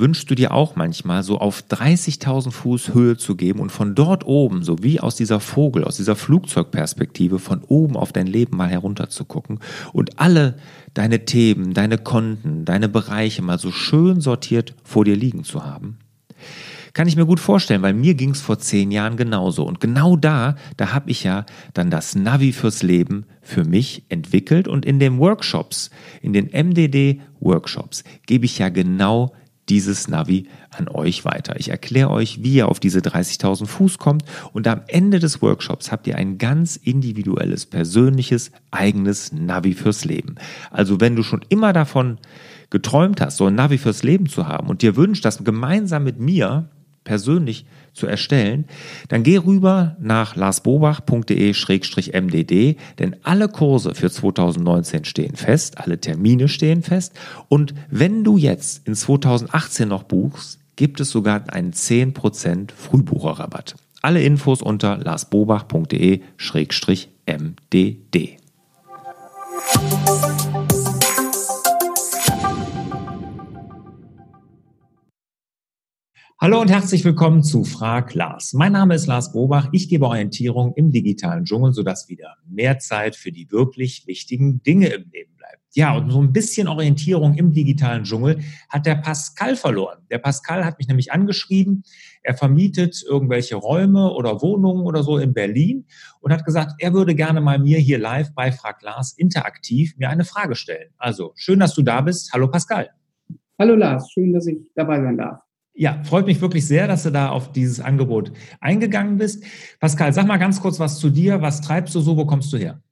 wünschst du dir auch manchmal, so auf 30.000 Fuß Höhe zu geben und von dort oben, so wie aus dieser Vogel, aus dieser Flugzeugperspektive, von oben auf dein Leben mal herunter zu gucken und alle deine Themen, deine Konten, deine Bereiche mal so schön sortiert vor dir liegen zu haben? Kann ich mir gut vorstellen, weil mir ging es vor zehn Jahren genauso. Und genau da, da habe ich ja dann das Navi fürs Leben für mich entwickelt. Und in den Workshops, in den MDD-Workshops, gebe ich ja genau dieses Navi an euch weiter. Ich erkläre euch, wie ihr auf diese 30.000 Fuß kommt und am Ende des Workshops habt ihr ein ganz individuelles, persönliches, eigenes Navi fürs Leben. Also wenn du schon immer davon geträumt hast, so ein Navi fürs Leben zu haben und dir wünscht, das gemeinsam mit mir persönlich zu erstellen, dann geh rüber nach larsbobach.de-mdd, denn alle Kurse für 2019 stehen fest, alle Termine stehen fest und wenn du jetzt in 2018 noch buchst, gibt es sogar einen 10% Frühbucherrabatt. Alle Infos unter larsbobach.de-mdd. Hallo und herzlich willkommen zu Frag Lars. Mein Name ist Lars Bobach. Ich gebe Orientierung im digitalen Dschungel, sodass wieder mehr Zeit für die wirklich wichtigen Dinge im Leben bleibt. Ja, und so ein bisschen Orientierung im digitalen Dschungel hat der Pascal verloren. Der Pascal hat mich nämlich angeschrieben. Er vermietet irgendwelche Räume oder Wohnungen oder so in Berlin und hat gesagt, er würde gerne mal mir hier live bei Frag Lars interaktiv mir eine Frage stellen. Also schön, dass du da bist. Hallo Pascal. Hallo Lars, schön, dass ich dabei sein darf. Ja, freut mich wirklich sehr, dass du da auf dieses Angebot eingegangen bist. Pascal, sag mal ganz kurz was zu dir. Was treibst du so? Wo kommst du her?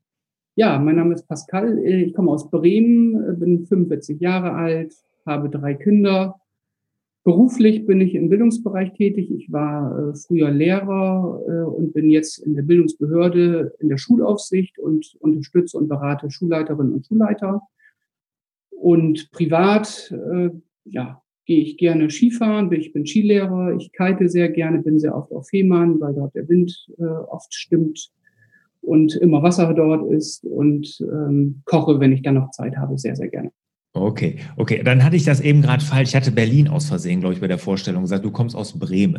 Ja, mein Name ist Pascal. Ich komme aus Bremen, bin 45 Jahre alt, habe drei Kinder. Beruflich bin ich im Bildungsbereich tätig. Ich war äh, früher Lehrer äh, und bin jetzt in der Bildungsbehörde in der Schulaufsicht und unterstütze und berate Schulleiterinnen und Schulleiter. Und privat, äh, ja, gehe ich gerne Skifahren, ich bin Skilehrer, ich kite sehr gerne, bin sehr oft auf Fehmarn, weil dort der Wind äh, oft stimmt und immer Wasser dort ist und ähm, koche, wenn ich dann noch Zeit habe, sehr, sehr gerne. Okay, okay. Dann hatte ich das eben gerade falsch. Ich hatte Berlin aus Versehen, glaube ich, bei der Vorstellung gesagt, du kommst aus Bremen.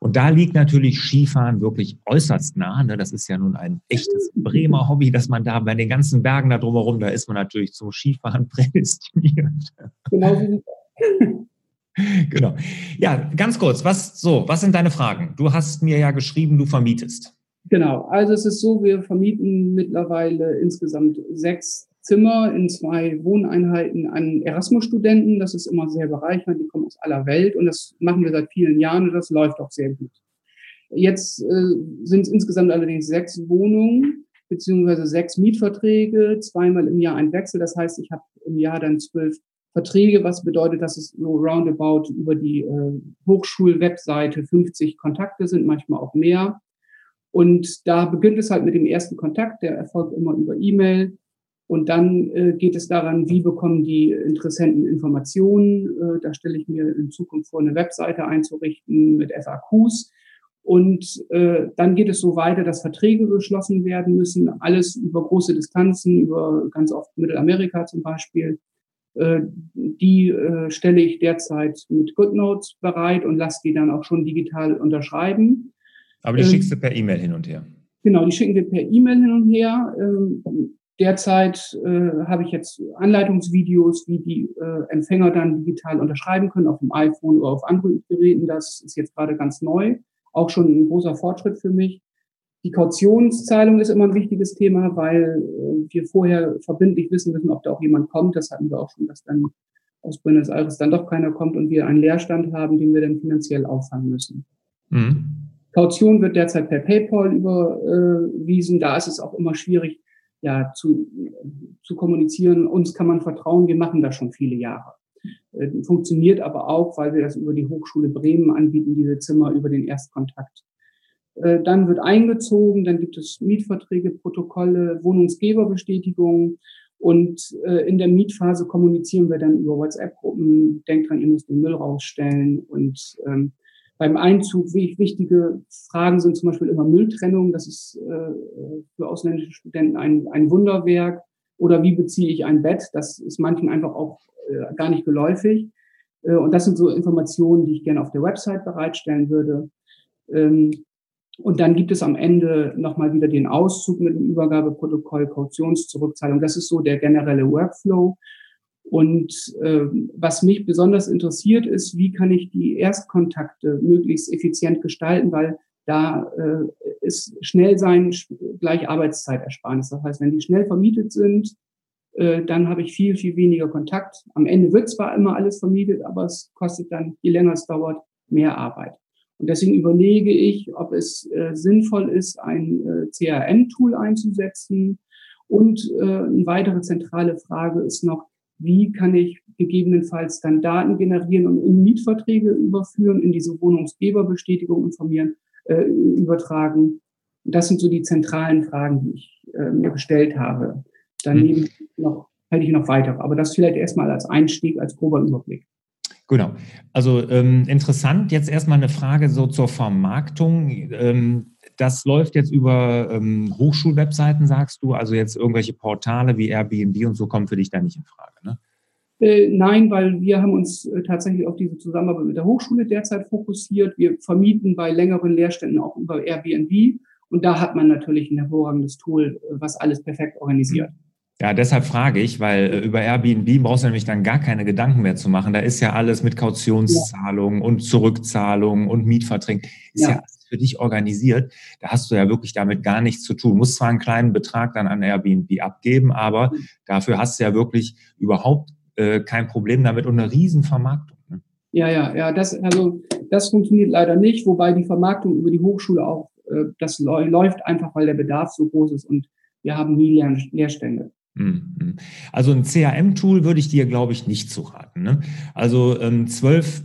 Und da liegt natürlich Skifahren wirklich äußerst nah. Ne? Das ist ja nun ein echtes Bremer Hobby, dass man da bei den ganzen Bergen da drumherum, da ist man natürlich zum Skifahren prädestiniert. Genau. genau. Ja, ganz kurz, was so, was sind deine Fragen? Du hast mir ja geschrieben, du vermietest. Genau, also es ist so, wir vermieten mittlerweile insgesamt sechs Zimmer in zwei Wohneinheiten an Erasmus-Studenten. Das ist immer sehr bereichernd, die kommen aus aller Welt und das machen wir seit vielen Jahren und das läuft auch sehr gut. Jetzt äh, sind es insgesamt allerdings sechs Wohnungen beziehungsweise sechs Mietverträge, zweimal im Jahr ein Wechsel. Das heißt, ich habe im Jahr dann zwölf Verträge, was bedeutet, dass es so roundabout über die äh, Hochschulwebseite 50 Kontakte sind, manchmal auch mehr. Und da beginnt es halt mit dem ersten Kontakt, der erfolgt immer über E-Mail. Und dann äh, geht es daran, wie bekommen die Interessenten Informationen. Äh, da stelle ich mir in Zukunft vor, eine Webseite einzurichten mit FAQs. Und äh, dann geht es so weiter, dass Verträge geschlossen werden müssen, alles über große Distanzen, über ganz oft Mittelamerika zum Beispiel. Äh, die äh, stelle ich derzeit mit GoodNotes bereit und lasse die dann auch schon digital unterschreiben. Aber die ähm, schickst du per E-Mail hin und her? Genau, die schicken wir per E-Mail hin und her. Ähm, derzeit äh, habe ich jetzt Anleitungsvideos, wie die äh, Empfänger dann digital unterschreiben können auf dem iPhone oder auf anderen Geräten. Das ist jetzt gerade ganz neu. Auch schon ein großer Fortschritt für mich. Die Kautionszahlung ist immer ein wichtiges Thema, weil äh, wir vorher verbindlich wissen müssen, ob da auch jemand kommt. Das hatten wir auch schon, dass dann aus Buenos Aires dann doch keiner kommt und wir einen Leerstand haben, den wir dann finanziell auffangen müssen. Mhm. Kaution wird derzeit per PayPal überwiesen. Da ist es auch immer schwierig, ja, zu, zu kommunizieren. Uns kann man vertrauen. Wir machen das schon viele Jahre. Äh, funktioniert aber auch, weil wir das über die Hochschule Bremen anbieten, diese Zimmer über den Erstkontakt. Äh, dann wird eingezogen, dann gibt es Mietverträge, Protokolle, Wohnungsgeberbestätigungen. Und äh, in der Mietphase kommunizieren wir dann über WhatsApp-Gruppen. Denkt dran, ihr müsst den Müll rausstellen. Und ähm, beim Einzug wichtige Fragen sind zum Beispiel immer Mülltrennung. Das ist äh, für ausländische Studenten ein, ein Wunderwerk. Oder wie beziehe ich ein Bett? Das ist manchen einfach auch äh, gar nicht geläufig. Äh, und das sind so Informationen, die ich gerne auf der Website bereitstellen würde. Ähm, und dann gibt es am Ende nochmal wieder den Auszug mit dem Übergabeprotokoll, Kautionszurückzahlung. Das ist so der generelle Workflow. Und äh, was mich besonders interessiert ist, wie kann ich die Erstkontakte möglichst effizient gestalten, weil da äh, ist schnell sein gleich Arbeitszeitersparnis. Das heißt, wenn die schnell vermietet sind, äh, dann habe ich viel, viel weniger Kontakt. Am Ende wird zwar immer alles vermietet, aber es kostet dann, je länger es dauert, mehr Arbeit. Und deswegen überlege ich, ob es äh, sinnvoll ist, ein äh, CRM-Tool einzusetzen. Und äh, eine weitere zentrale Frage ist noch, wie kann ich gegebenenfalls dann Daten generieren und in Mietverträge überführen, in diese Wohnungsgeberbestätigung informieren, äh, übertragen. Das sind so die zentralen Fragen, die ich äh, mir gestellt habe. Daneben mhm. noch, halte ich noch weitere. Aber das vielleicht erstmal als Einstieg, als grober Überblick. Genau. Also ähm, interessant, jetzt erstmal eine Frage so zur Vermarktung. Ähm, das läuft jetzt über ähm, Hochschulwebseiten, sagst du, also jetzt irgendwelche Portale wie Airbnb und so kommen für dich da nicht in Frage, ne? Äh, nein, weil wir haben uns äh, tatsächlich auf diese Zusammenarbeit mit der Hochschule derzeit fokussiert. Wir vermieten bei längeren Lehrständen auch über Airbnb und da hat man natürlich ein hervorragendes Tool, äh, was alles perfekt organisiert. Mhm. Ja, deshalb frage ich, weil äh, über Airbnb brauchst du nämlich dann gar keine Gedanken mehr zu machen. Da ist ja alles mit Kautionszahlungen ja. und Zurückzahlungen und Mietverträgen. Ist ja. ja alles für dich organisiert. Da hast du ja wirklich damit gar nichts zu tun. Du musst zwar einen kleinen Betrag dann an Airbnb abgeben, aber mhm. dafür hast du ja wirklich überhaupt äh, kein Problem damit und eine Riesenvermarktung. Ne? Ja, ja, ja, das, also, das funktioniert leider nicht, wobei die Vermarktung über die Hochschule auch, äh, das läuft einfach, weil der Bedarf so groß ist und wir haben nie Lehr Lehrstände. Mhm. Also ein CRM-Tool würde ich dir, glaube ich, nicht zu raten. Ne? Also ähm, zwölf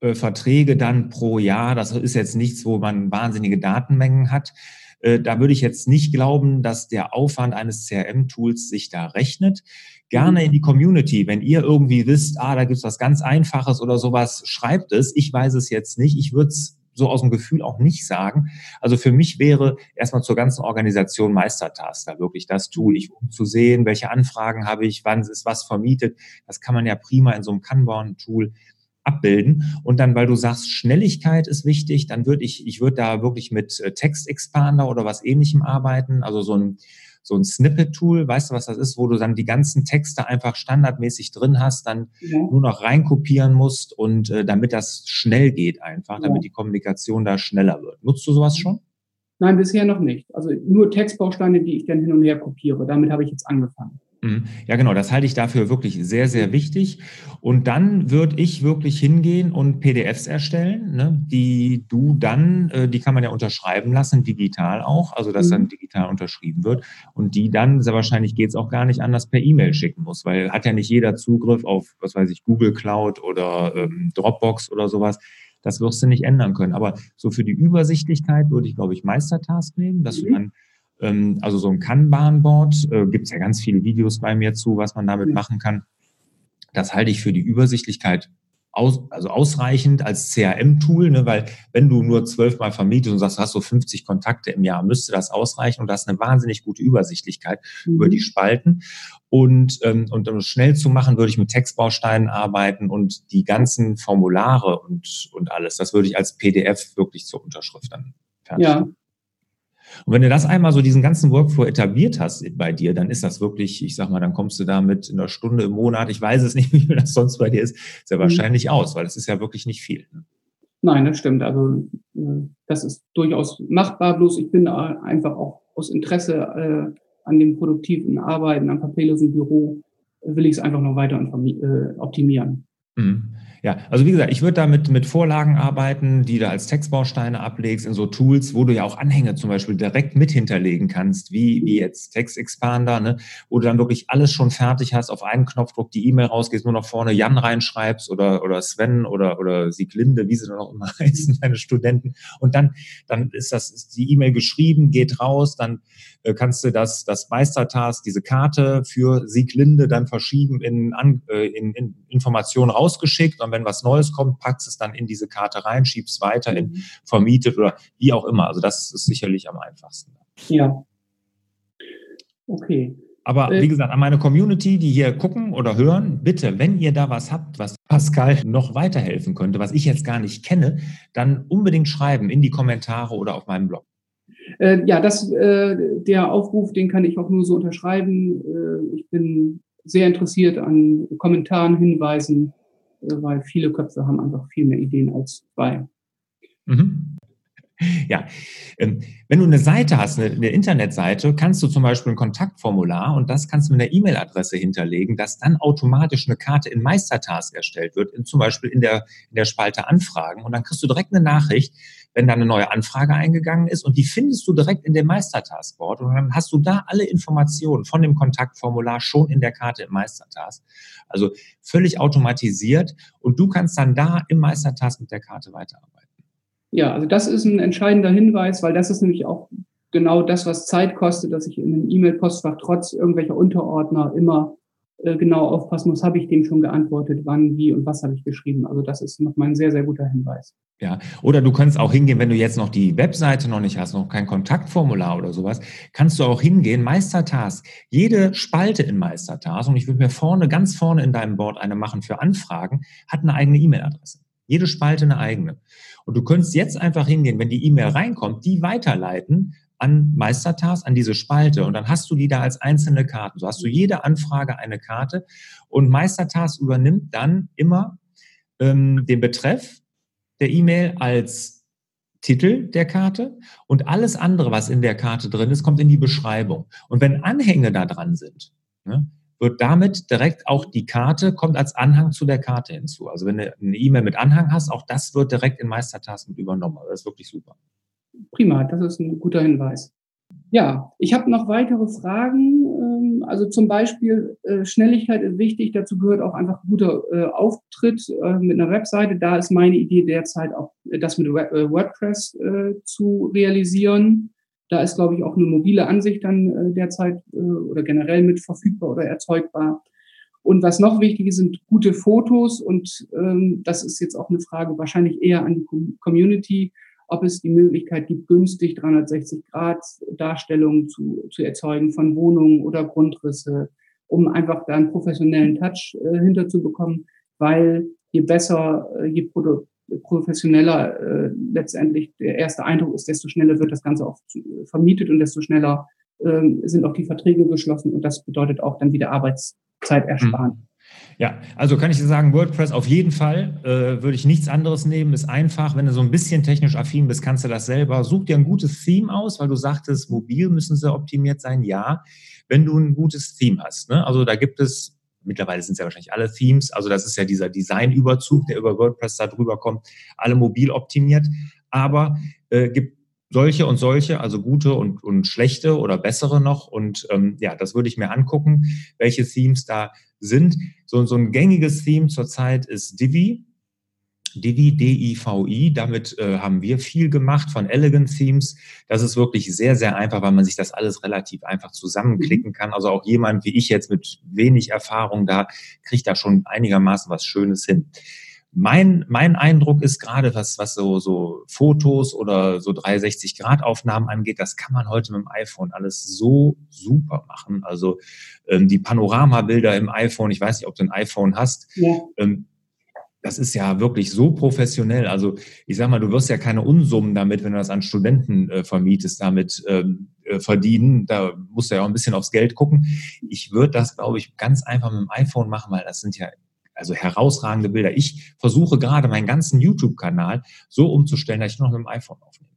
äh, Verträge dann pro Jahr, das ist jetzt nichts, wo man wahnsinnige Datenmengen hat. Äh, da würde ich jetzt nicht glauben, dass der Aufwand eines CRM-Tools sich da rechnet. Gerne in die Community, wenn ihr irgendwie wisst, ah, da gibt's was ganz Einfaches oder sowas, schreibt es. Ich weiß es jetzt nicht. Ich würde es so aus dem Gefühl auch nicht sagen. Also für mich wäre erstmal zur ganzen Organisation Meistertaster wirklich das Tool, ich, um zu sehen, welche Anfragen habe ich, wann ist was vermietet. Das kann man ja prima in so einem Kanban-Tool abbilden. Und dann, weil du sagst, Schnelligkeit ist wichtig, dann würde ich, ich würde da wirklich mit äh, Textexpander oder was ähnlichem arbeiten, also so ein so ein Snippet-Tool, weißt du, was das ist, wo du dann die ganzen Texte einfach standardmäßig drin hast, dann ja. nur noch reinkopieren musst und äh, damit das schnell geht einfach, ja. damit die Kommunikation da schneller wird. Nutzt du sowas schon? Nein, bisher noch nicht. Also nur Textbausteine, die ich dann hin und her kopiere. Damit habe ich jetzt angefangen. Mhm. Ja, genau, das halte ich dafür wirklich sehr, sehr wichtig. Und dann würde ich wirklich hingehen und PDFs erstellen, ne, die du dann, äh, die kann man ja unterschreiben lassen, digital auch, also dass mhm. dann digital unterschrieben wird und die dann, sehr wahrscheinlich geht es auch gar nicht anders, per E-Mail schicken muss, weil hat ja nicht jeder Zugriff auf, was weiß ich, Google Cloud oder ähm, Dropbox oder sowas. Das wirst du nicht ändern können. Aber so für die Übersichtlichkeit würde ich, glaube ich, Meistertask nehmen, dass mhm. du dann ähm, also so ein Kanban-Board, äh, gibt es ja ganz viele Videos bei mir zu, was man damit machen kann. Das halte ich für die Übersichtlichkeit aus, also ausreichend als CRM-Tool, ne, weil wenn du nur zwölfmal vermietest und sagst, du hast so 50 Kontakte im Jahr, müsste das ausreichen und du hast eine wahnsinnig gute Übersichtlichkeit mhm. über die Spalten. Und, ähm, und um es schnell zu machen, würde ich mit Textbausteinen arbeiten und die ganzen Formulare und, und alles, das würde ich als PDF wirklich zur Unterschrift dann fertig ja. Und wenn du das einmal so diesen ganzen Workflow etabliert hast bei dir, dann ist das wirklich, ich sag mal, dann kommst du damit in einer Stunde im Monat, ich weiß es nicht, wie viel das sonst bei dir ist, sehr mhm. wahrscheinlich aus, weil das ist ja wirklich nicht viel. Ne? Nein, das stimmt. Also äh, das ist durchaus machbar, bloß ich bin einfach auch aus Interesse äh, an dem produktiven Arbeiten, am papierlosen Büro, will ich es einfach noch weiter äh, optimieren. Mhm. Ja, also wie gesagt, ich würde da mit, Vorlagen arbeiten, die du als Textbausteine ablegst, in so Tools, wo du ja auch Anhänge zum Beispiel direkt mit hinterlegen kannst, wie, wie jetzt Textexpander, ne, wo du dann wirklich alles schon fertig hast, auf einen Knopfdruck die E-Mail rausgehst, nur noch vorne Jan reinschreibst oder, oder Sven oder, oder Sieglinde, wie sie dann auch immer heißen, deine Studenten. Und dann, dann ist das, ist die E-Mail geschrieben, geht raus, dann äh, kannst du das, das Meistertask, diese Karte für Sieglinde dann verschieben in, äh, in, in Informationen rausgeschickt und wenn was Neues kommt, packst es dann in diese Karte rein, schiebst weiter in mhm. vermietet oder wie auch immer. Also das ist sicherlich am einfachsten. Ja. Okay. Aber äh, wie gesagt, an meine Community, die hier gucken oder hören, bitte, wenn ihr da was habt, was Pascal noch weiterhelfen könnte, was ich jetzt gar nicht kenne, dann unbedingt schreiben in die Kommentare oder auf meinem Blog. Äh, ja, das, äh, der Aufruf, den kann ich auch nur so unterschreiben. Äh, ich bin sehr interessiert an Kommentaren, Hinweisen, weil viele Köpfe haben einfach viel mehr Ideen als zwei. Mhm. Ja, ähm, wenn du eine Seite hast, eine, Internetseite, kannst du zum Beispiel ein Kontaktformular und das kannst du mit einer E-Mail-Adresse hinterlegen, dass dann automatisch eine Karte in Meistertask erstellt wird, zum Beispiel in der, in der Spalte Anfragen und dann kriegst du direkt eine Nachricht, wenn da eine neue Anfrage eingegangen ist und die findest du direkt in dem Meistertaskboard und dann hast du da alle Informationen von dem Kontaktformular schon in der Karte im Meistertask. Also völlig automatisiert und du kannst dann da im Meistertask mit der Karte weiterarbeiten. Ja, also das ist ein entscheidender Hinweis, weil das ist nämlich auch genau das, was Zeit kostet, dass ich in einem E-Mail-Postfach trotz irgendwelcher Unterordner immer äh, genau aufpassen muss, habe ich dem schon geantwortet, wann, wie und was habe ich geschrieben. Also das ist nochmal ein sehr, sehr guter Hinweis. Ja, oder du kannst auch hingehen, wenn du jetzt noch die Webseite noch nicht hast, noch kein Kontaktformular oder sowas, kannst du auch hingehen, Meistertask, jede Spalte in Meistertask, und ich würde mir vorne, ganz vorne in deinem Board eine machen für Anfragen, hat eine eigene E-Mail-Adresse. Jede Spalte eine eigene. Und du könntest jetzt einfach hingehen, wenn die E-Mail reinkommt, die weiterleiten an Meistertask, an diese Spalte. Und dann hast du die da als einzelne Karten. So hast du jede Anfrage eine Karte. Und Meistertask übernimmt dann immer ähm, den Betreff der E-Mail als Titel der Karte und alles andere, was in der Karte drin ist, kommt in die Beschreibung. Und wenn Anhänge da dran sind, ne, wird damit direkt auch die Karte, kommt als Anhang zu der Karte hinzu. Also wenn du eine E-Mail mit Anhang hast, auch das wird direkt in Meistertask mit übernommen. Also das ist wirklich super. Prima, das ist ein guter Hinweis. Ja, ich habe noch weitere Fragen. Ähm, also zum Beispiel äh, Schnelligkeit ist wichtig. Dazu gehört auch einfach guter äh, Auftritt äh, mit einer Webseite. Da ist meine Idee derzeit auch, das mit WordPress zu realisieren. Da ist, glaube ich, auch eine mobile Ansicht dann derzeit oder generell mit verfügbar oder erzeugbar. Und was noch wichtig ist, sind gute Fotos. Und ähm, das ist jetzt auch eine Frage wahrscheinlich eher an die Community, ob es die Möglichkeit gibt, günstig 360 Grad Darstellungen zu, zu erzeugen von Wohnungen oder Grundrisse, um einfach da einen professionellen Touch äh, hinterzubekommen, weil je besser, äh, je produ professioneller äh, letztendlich der erste Eindruck ist, desto schneller wird das Ganze auch vermietet und desto schneller ähm, sind auch die Verträge geschlossen und das bedeutet auch dann wieder Arbeitszeit ersparen. Mhm. Ja, also kann ich dir sagen, WordPress auf jeden Fall äh, würde ich nichts anderes nehmen. Ist einfach, wenn du so ein bisschen technisch affin bist, kannst du das selber. Such dir ein gutes Theme aus, weil du sagtest, mobil müssen sie optimiert sein. Ja, wenn du ein gutes Theme hast. Ne? Also da gibt es mittlerweile sind es ja wahrscheinlich alle Themes, also das ist ja dieser Designüberzug, der über WordPress da drüber kommt, alle mobil optimiert, aber äh, gibt solche und solche, also gute und, und schlechte oder bessere noch. Und ähm, ja, das würde ich mir angucken, welche Themes da sind. So, so ein gängiges Theme zurzeit ist Divi. Divi, D-I-V-I. Damit äh, haben wir viel gemacht von Elegant Themes. Das ist wirklich sehr, sehr einfach, weil man sich das alles relativ einfach zusammenklicken mhm. kann. Also auch jemand wie ich jetzt mit wenig Erfahrung da kriegt da schon einigermaßen was Schönes hin. Mein, mein Eindruck ist gerade, was, was so, so Fotos oder so 360-Grad-Aufnahmen angeht, das kann man heute mit dem iPhone alles so super machen. Also ähm, die Panoramabilder im iPhone, ich weiß nicht, ob du ein iPhone hast, ja. ähm, das ist ja wirklich so professionell. Also ich sag mal, du wirst ja keine Unsummen damit, wenn du das an Studenten äh, vermietest, damit ähm, äh, verdienen. Da musst du ja auch ein bisschen aufs Geld gucken. Ich würde das, glaube ich, ganz einfach mit dem iPhone machen, weil das sind ja also herausragende Bilder. Ich versuche gerade meinen ganzen YouTube-Kanal so umzustellen, dass ich nur noch mit dem iPhone aufnehme.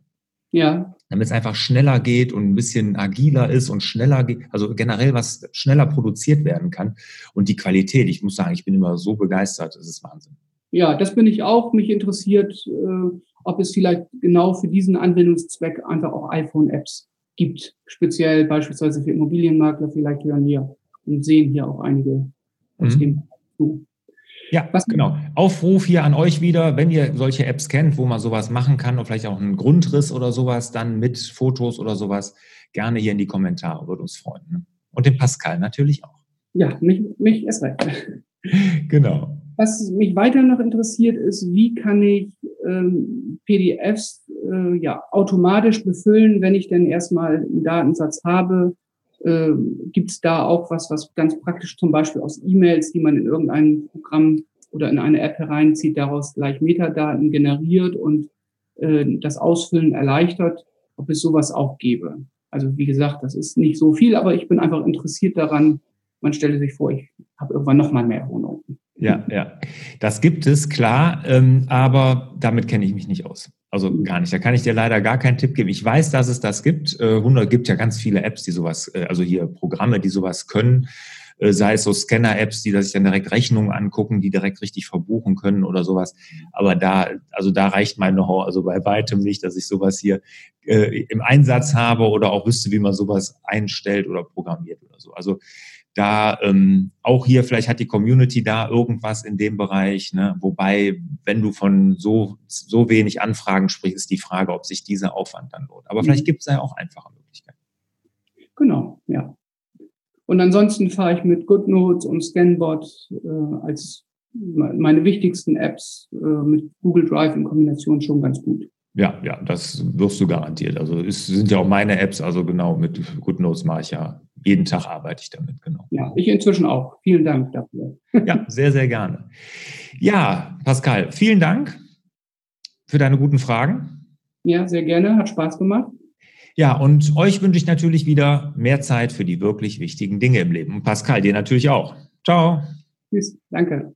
Ja. Damit es einfach schneller geht und ein bisschen agiler ist und schneller geht, also generell was schneller produziert werden kann. Und die Qualität, ich muss sagen, ich bin immer so begeistert, das ist Wahnsinn. Ja, das bin ich auch. Mich interessiert, äh, ob es vielleicht genau für diesen Anwendungszweck einfach auch iPhone-Apps gibt. Speziell beispielsweise für Immobilienmakler. Vielleicht hören hier und sehen hier auch einige aus mhm. dem zu. Ja, Was, genau. Aufruf hier an euch wieder, wenn ihr solche Apps kennt, wo man sowas machen kann und vielleicht auch einen Grundriss oder sowas, dann mit Fotos oder sowas, gerne hier in die Kommentare, würde uns freuen. Ne? Und den Pascal natürlich auch. Ja, mich, mich erst recht. Genau. Was mich weiter noch interessiert, ist, wie kann ich ähm, PDFs äh, ja, automatisch befüllen, wenn ich denn erstmal einen Datensatz habe, äh, gibt es da auch was, was ganz praktisch zum Beispiel aus E-Mails, die man in irgendein Programm oder in eine App hereinzieht, daraus gleich Metadaten generiert und äh, das Ausfüllen erleichtert, ob es sowas auch gäbe. Also wie gesagt, das ist nicht so viel, aber ich bin einfach interessiert daran. Man stelle sich vor, ich habe irgendwann noch mal mehr Wohnungen. Ja, ja. Das gibt es, klar, ähm, aber damit kenne ich mich nicht aus. Also gar nicht. Da kann ich dir leider gar keinen Tipp geben. Ich weiß, dass es das gibt. Äh, 100 gibt ja ganz viele Apps, die sowas, äh, also hier Programme, die sowas können. Äh, sei es so Scanner-Apps, die sich dann direkt Rechnungen angucken, die direkt richtig verbuchen können oder sowas. Aber da, also da reicht mein Know-how also bei weitem nicht, dass ich sowas hier äh, im Einsatz habe oder auch wüsste, wie man sowas einstellt oder programmiert oder so. Also da ähm, auch hier vielleicht hat die Community da irgendwas in dem Bereich, ne? wobei wenn du von so so wenig Anfragen sprichst, ist die Frage, ob sich dieser Aufwand dann lohnt. Aber vielleicht mhm. gibt es ja auch einfache Möglichkeiten. Genau, ja. Und ansonsten fahre ich mit GoodNotes und Scanbot äh, als meine wichtigsten Apps äh, mit Google Drive in Kombination schon ganz gut. Ja, ja, das wirst du garantiert. Also es sind ja auch meine Apps, also genau mit GoodNotes mache ich ja jeden Tag arbeite ich damit, genau. Ja, ich inzwischen auch. Vielen Dank dafür. Ja, sehr, sehr gerne. Ja, Pascal, vielen Dank für deine guten Fragen. Ja, sehr gerne. Hat Spaß gemacht. Ja, und euch wünsche ich natürlich wieder mehr Zeit für die wirklich wichtigen Dinge im Leben. Und Pascal, dir natürlich auch. Ciao. Tschüss. Danke.